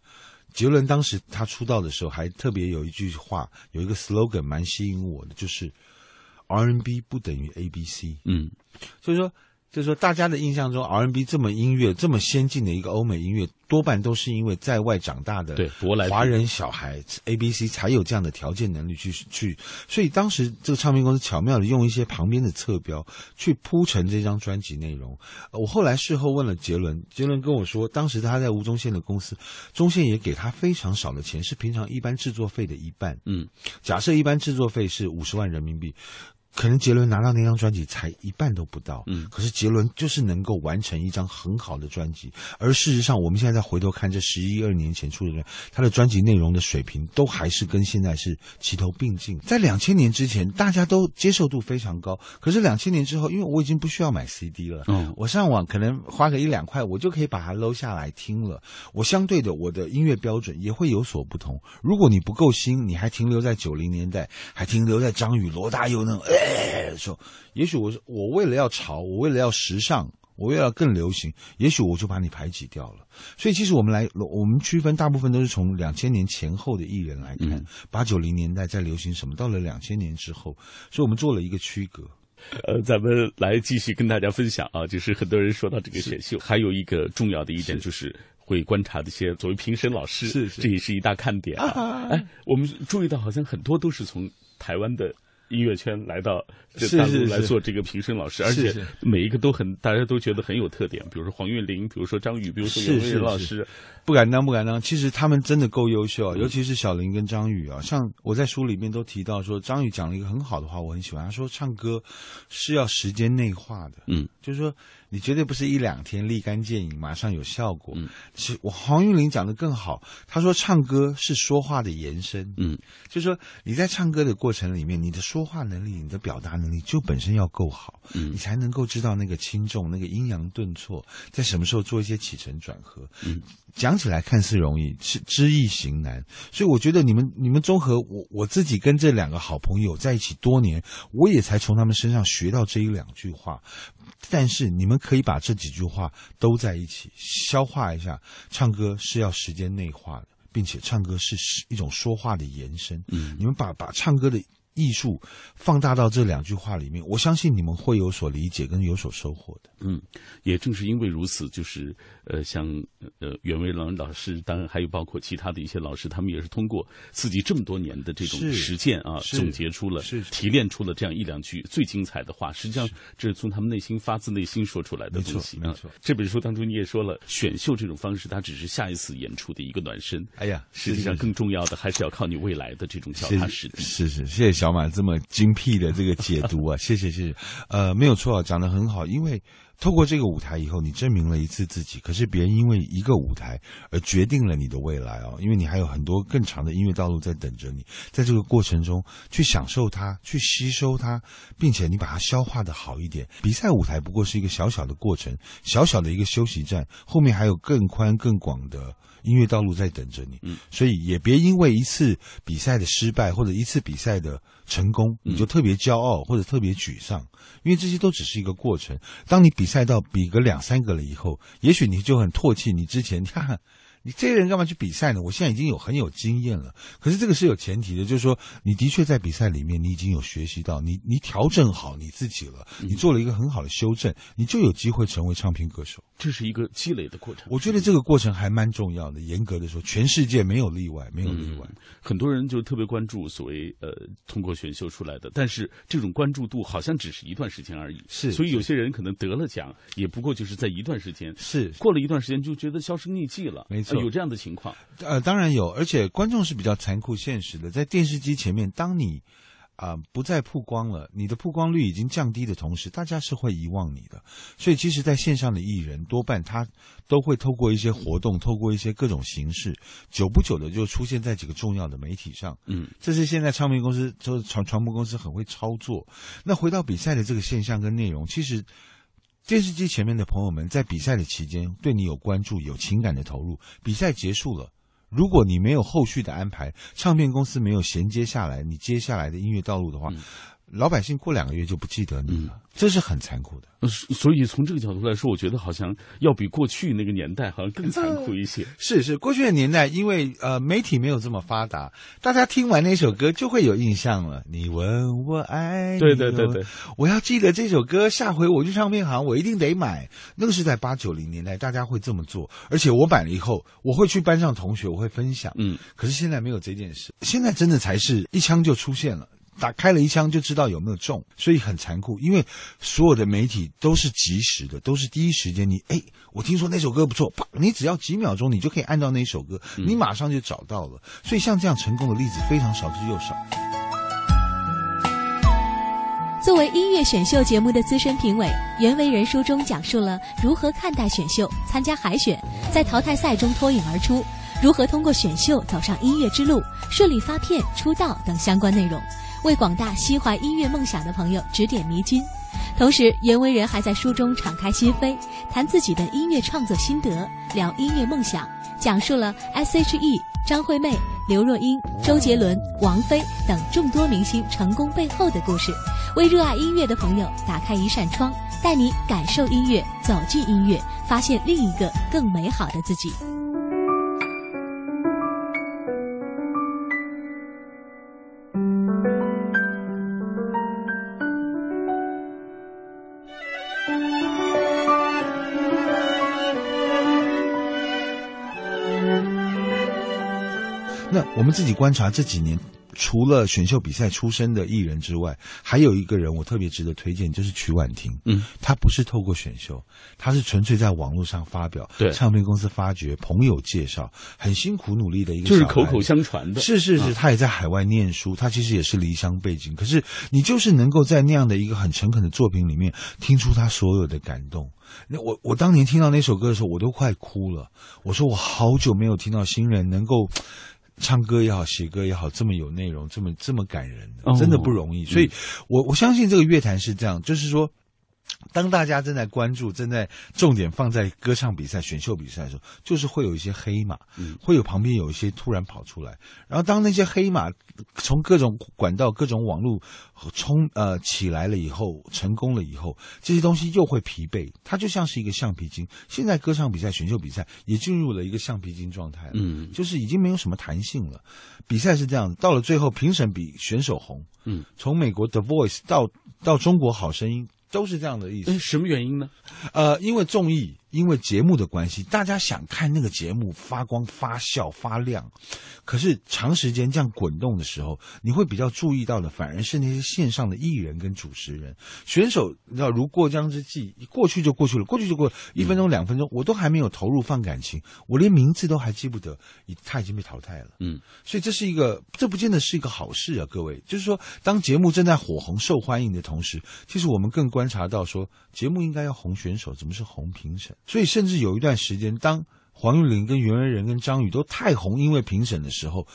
杰伦当时他出道的时候，还特别有一句话，有一个 slogan 蛮吸引我的，就是 R&B 不等于 ABC。嗯，所以说，就是说，大家的印象中，R&B 这么音乐这么先进的一个欧美音乐，多半都是因为在外长大的华人小孩 A B C 才有这样的条件能力去去，所以当时这个唱片公司巧妙的用一些旁边的侧标去铺陈这张专辑内容。呃我后来事后问了杰伦，杰伦跟我说，当时他在吴宗宪的公司，宗宪也给他非常少的钱，是平常一般制作费的一半。嗯，假设一般制作费是五十万人民币。可能杰伦拿到那张专辑才一半都不到，嗯，可是杰伦就是能够完成一张很好的专辑，而事实上，我们现在再回头看这十一二年前出的专，他的专辑内容的水平都还是跟现在是齐头并进。在两千年之前，大家都接受度非常高，可是两千年之后，因为我已经不需要买 CD 了，嗯，我上网可能花个一两块，我就可以把它搂下来听了。我相对的，我的音乐标准也会有所不同。如果你不够新，你还停留在九零年代，还停留在张宇、罗大佑那种哎的时候，也许我是我为了要潮，我为了要时尚。我为了更流行，也许我就把你排挤掉了。所以，其实我们来，我们区分大部分都是从两千年前后的艺人来看，八九零年代在流行什么，到了两千年之后，所以我们做了一个区隔。呃，咱们来继续跟大家分享啊，就是很多人说到这个选秀，还有一个重要的一点就是会观察这些作为评审老师，是是这也是一大看点啊。哎，我们注意到好像很多都是从台湾的。音乐圈来到这大陆来做这个评审老师，而且每一个都很，大家都觉得很有特点。比如说黄韵玲，比如说张宇，比如说袁惟仁老师，不敢当，不敢当。其实他们真的够优秀啊，尤其是小林跟张宇啊。像我在书里面都提到说，张宇讲了一个很好的话，我很喜欢。他说唱歌是要时间内化的，嗯，就是说你绝对不是一两天立竿见影，马上有效果。嗯，是我黄韵玲讲的更好，她说唱歌是说话的延伸，嗯，就是说你在唱歌的过程里面，你的说话能力、你的表达能力就本身要够好，嗯，你才能够知道那个轻重、那个阴阳顿挫，在什么时候做一些起承转合，嗯，讲起来看似容易，是知易行难。所以我觉得你们你们综合我我自己跟这两个好朋友在一起多年，我也才从他们身上学到这一两句话。但是你们可以把这几句话都在一起消化一下。唱歌是要时间内化的，并且唱歌是一种说话的延伸。嗯，你们把把唱歌的艺术放大到这两句话里面，我相信你们会有所理解跟有所收获的。嗯，也正是因为如此，就是呃，像呃袁维郎老师，当然还有包括其他的一些老师，他们也是通过自己这么多年的这种实践啊，总结出了、是提炼出了这样一两句最精彩的话。实际上，这是从他们内心发自内心说出来的东西。没错啊这本书当中你也说了，选秀这种方式，它只是下一次演出的一个暖身。哎呀实际上更重要的还是要靠你未来的这种脚踏实地。是是，谢谢小小马这么精辟的这个解读啊，谢谢谢谢。呃，没有错，讲得很好，因为透过这个舞台以后，你证明了一次自己，可是别人因为一个舞台而决定了你的未来哦，因为你还有很多更长的音乐道路在等着你，在这个过程中去享受它，去吸收它，并且你把它消化的好一点。比赛舞台不过是一个小小的过程，小小的一个休息站，后面还有更宽更广的。音乐道路在等着你，嗯，所以也别因为一次比赛的失败或者一次比赛的成功，你就特别骄傲或者特别沮丧，因为这些都只是一个过程。当你比赛到比个两三个了以后，也许你就很唾弃你之前。你这些人干嘛去比赛呢？我现在已经有很有经验了，可是这个是有前提的，就是说你的确在比赛里面你已经有学习到，你你调整好你自己了，你做了一个很好的修正，你就有机会成为唱片歌手。这是一个积累的过程。我觉得这个过程还蛮重要的。严格的说，全世界没有例外，没有例外。嗯很多人就特别关注所谓呃通过选秀出来的，但是这种关注度好像只是一段时间而已。是所以有些人可能得了奖，也不过就是在一段时间。是过了一段时间就觉得销声匿迹了。没错呃有这样的情况。呃，当然有，而且观众是比较残酷现实的，在电视机前面，当你啊、不再曝光了，你的曝光率已经降低的同时，大家是会遗忘你的。所以，其实，在线上的艺人多半他都会透过一些活动，透过一些各种形式，久不久的就出现在几个重要的媒体上。嗯，这是现在唱片公司、就是传传播公司很会操作。那回到比赛的这个现象跟内容，其实。电视机前面的朋友们，在比赛的期间对你有关注、有情感的投入。比赛结束了，如果你没有后续的安排，唱片公司没有衔接下来你接下来的音乐道路的话，老百姓过两个月就不记得你了，这是很残酷的。呃所以从这个角度来说，我觉得好像要比过去那个年代好像更残酷一些。是是，过去的年代，因为呃媒体没有这么发达，大家听完那首歌就会有印象了。你问我爱你，对对对对，我要记得这首歌，下回我去唱片行，我一定得买。那个是在八九零年代，大家会这么做，而且我买了以后，我会去班上同学，我会分享。嗯，可是现在没有这件事，现在真的才是一枪就出现了。打开了一枪就知道有没有中，所以很残酷。因为所有的媒体都是及时的，都是第一时间你。哎，我听说那首歌不错，啪，你只要几秒钟，你就可以按照那首歌，你马上就找到了。所以像这样成功的例子非常少之又少。作为音乐选秀节目的资深评委，袁惟仁书中讲述了如何看待选秀、参加海选，在淘汰赛中脱颖而出，如何通过选秀走上音乐之路、顺利发片、出道等相关内容，为广大心怀音乐梦想的朋友指点迷津。同时，袁惟仁还在书中敞开心扉，谈自己的音乐创作心得，聊音乐梦想，讲述了 S.H.E、张惠妹、刘若英、周杰伦、王菲等众多明星成功背后的故事，为热爱音乐的朋友打开一扇窗，带你感受音乐，走进音乐，发现另一个更美好的自己。我们自己观察这几年，除了选秀比赛出身的艺人之外，还有一个人我特别值得推荐，就是曲婉婷。嗯，她不是透过选秀，她是纯粹在网络上发表，对唱片公司发掘，朋友介绍，很辛苦努力的一个，就是口口相传的是是是，啊他也在海外念书，她其实也是离乡背景，可是你就是能够在那样的一个很诚恳的作品里面听出她所有的感动。那我我当年听到那首歌的时候，我都快哭了。我说我好久没有听到新人能够。唱歌也好，写歌也好，这么有内容，这么这么感人，的真的不容易。所以嗯我我相信这个乐坛是这样，就是说，当大家正在关注、正在重点放在歌唱比赛、选秀比赛的时候，就是会有一些黑马，嗯会有旁边有一些突然跑出来，然后当那些黑马从各种管道、各种网络冲呃起来了以后，成功了以后，这些东西又会疲惫，它就像是一个橡皮筋。现在歌唱比赛、选秀比赛也进入了一个橡皮筋状态了，嗯就是已经没有什么弹性了。比赛是这样，到了最后评审比选手红，嗯，从美国 The Voice 到到中国好声音，都是这样的意思。哎什么原因呢？呃，因为综艺，因为节目的关系，大家想看那个节目发光、发笑、发亮。可是长时间这样滚动的时候，你会比较注意到的，反而是那些线上的艺人跟主持人、选手。你知道，如过江之鲫，过去就过去了，过去就过，一分钟、两分钟，我都还没有投入放感情，我连名字都还记不得，已他已经被淘汰了。嗯，所以这是一个，这不见得是一个好事啊，各位。就是说，当节目正在火红、受欢迎的同时，其实我们更观察到说，节目应该要红选手，怎么是红评审？所以，甚至有一段时间，当黄玉玲跟袁惟仁跟张宇都太红，因为评审的时候，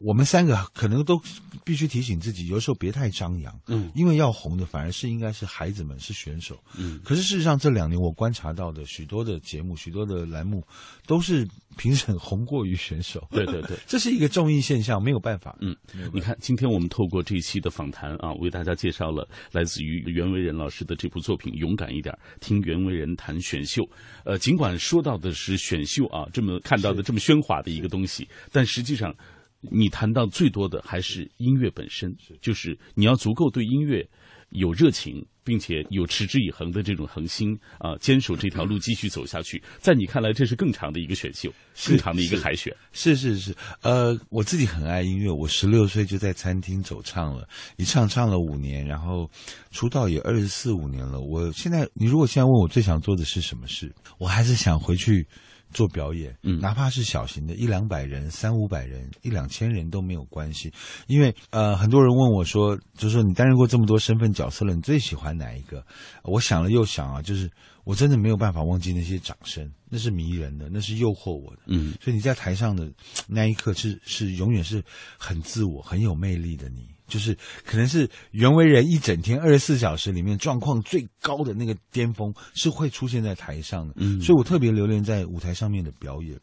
我们三个可能都必须提醒自己，有时候别太张扬。嗯，因为要红的反而是应该是孩子们，是选手。嗯，可是事实上这两年我观察到的许多的节目、许多的栏目，都是评审红过于选手。对对对，这是一个综艺现象，没有办法。嗯，你看，今天我们透过这一期的访谈啊，为大家介绍了来自于袁惟仁老师的这部作品《勇敢一点》，听袁惟仁谈选秀。呃，尽管说到的是选秀啊，这么看到的这么喧哗的一个东西，但实际上，你谈到最多的还是音乐本身，就是你要足够对音乐有热情。并且有持之以恒的这种恒心啊，坚守这条路继续走下去。在你看来，这是更长的一个选秀，更长的一个海选。是是是，呃，我自己很爱音乐，我十六岁就在餐厅走唱了，一唱唱了五年，然后出道也二十四五年了。我现在，你如果现在问我最想做的是什么事，我还是想回去。做表演，嗯，哪怕是小型的，一两百人、三五百人、一两千人都没有关系，因为呃，很多人问我说，就是说你担任过这么多身份角色了，你最喜欢哪一个？我想了又想啊，就是我真的没有办法忘记那些掌声，那是迷人的，那是诱惑我的，嗯，所以你在台上的那一刻是是永远是很自我、很有魅力的你。就是可能是袁惟仁一整天二十四小时里面状况最高的那个巅峰是会出现在台上的，嗯，所以我特别留恋在舞台上面的表演。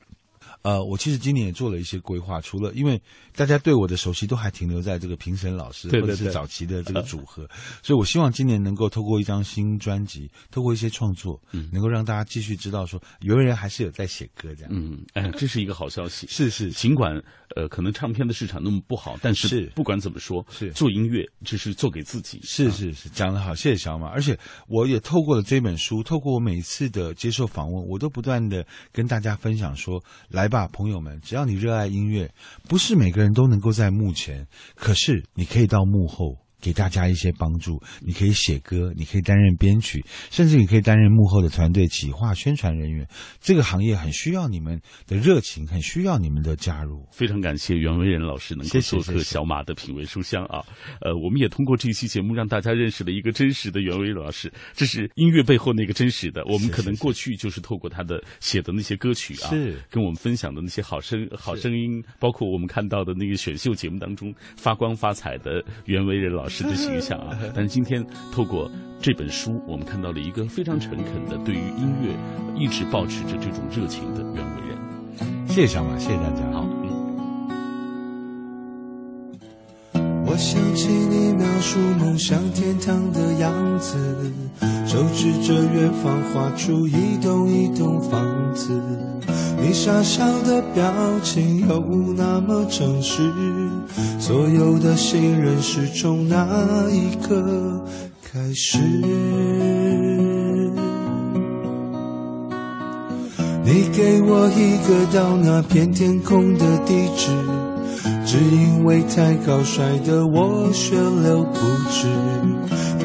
呃，我其实今年也做了一些规划，除了因为大家对我的熟悉都还停留在这个评审老师或者是早期的这个 组合，所以我希望今年能够透过一张新专辑，透过一些创作，嗯能够让大家继续知道说袁惟仁还是有在写歌这样。嗯，哎，这是一个好消息。是是，尽管呃可能唱片的市场那么不好，但是是不管怎么说，是做音乐只是做给自己。是是是，讲得好，谢谢小马。而且我也透过了这本书，透过我每一次的接受访问，我都不断的跟大家分享说：来吧，朋友们，只要你热爱音乐，不是每个人都能够在幕前，可是你可以到幕后。给大家一些帮助，你可以写歌，你可以担任编曲，甚至你可以担任幕后的团队企划、宣传人员。这个行业很需要你们的热情，很需要你们的加入。非常感谢袁惟仁老师能够做客小马的品味书香啊！呃，我们也通过这一期节目让大家认识了一个真实的袁惟仁老师，这是音乐背后那个真实的。我们可能过去就是透过他的写的那些歌曲啊，是跟我们分享的那些好声好声音，包括我们看到的那个选秀节目当中发光发彩的袁惟仁老师的形象啊。但是今天透过这本书，我们看到了一个非常诚恳的对于音乐一直保持着这种热情的袁惟仁。谢谢小马，谢谢大家。好，我想起你描述梦想天堂的样子，手指着远方画出一栋一栋房子，你傻笑的表情有那么诚实，所有的信任是从那一刻开始。你给我一个到那片天空的地址，只因为太高摔得我血流不止，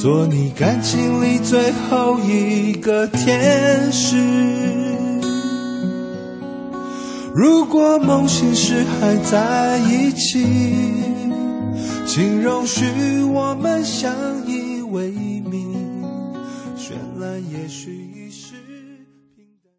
做你感情里最后一个天使。如果梦醒时还在一起，请容许我们相依为命。绚烂也许。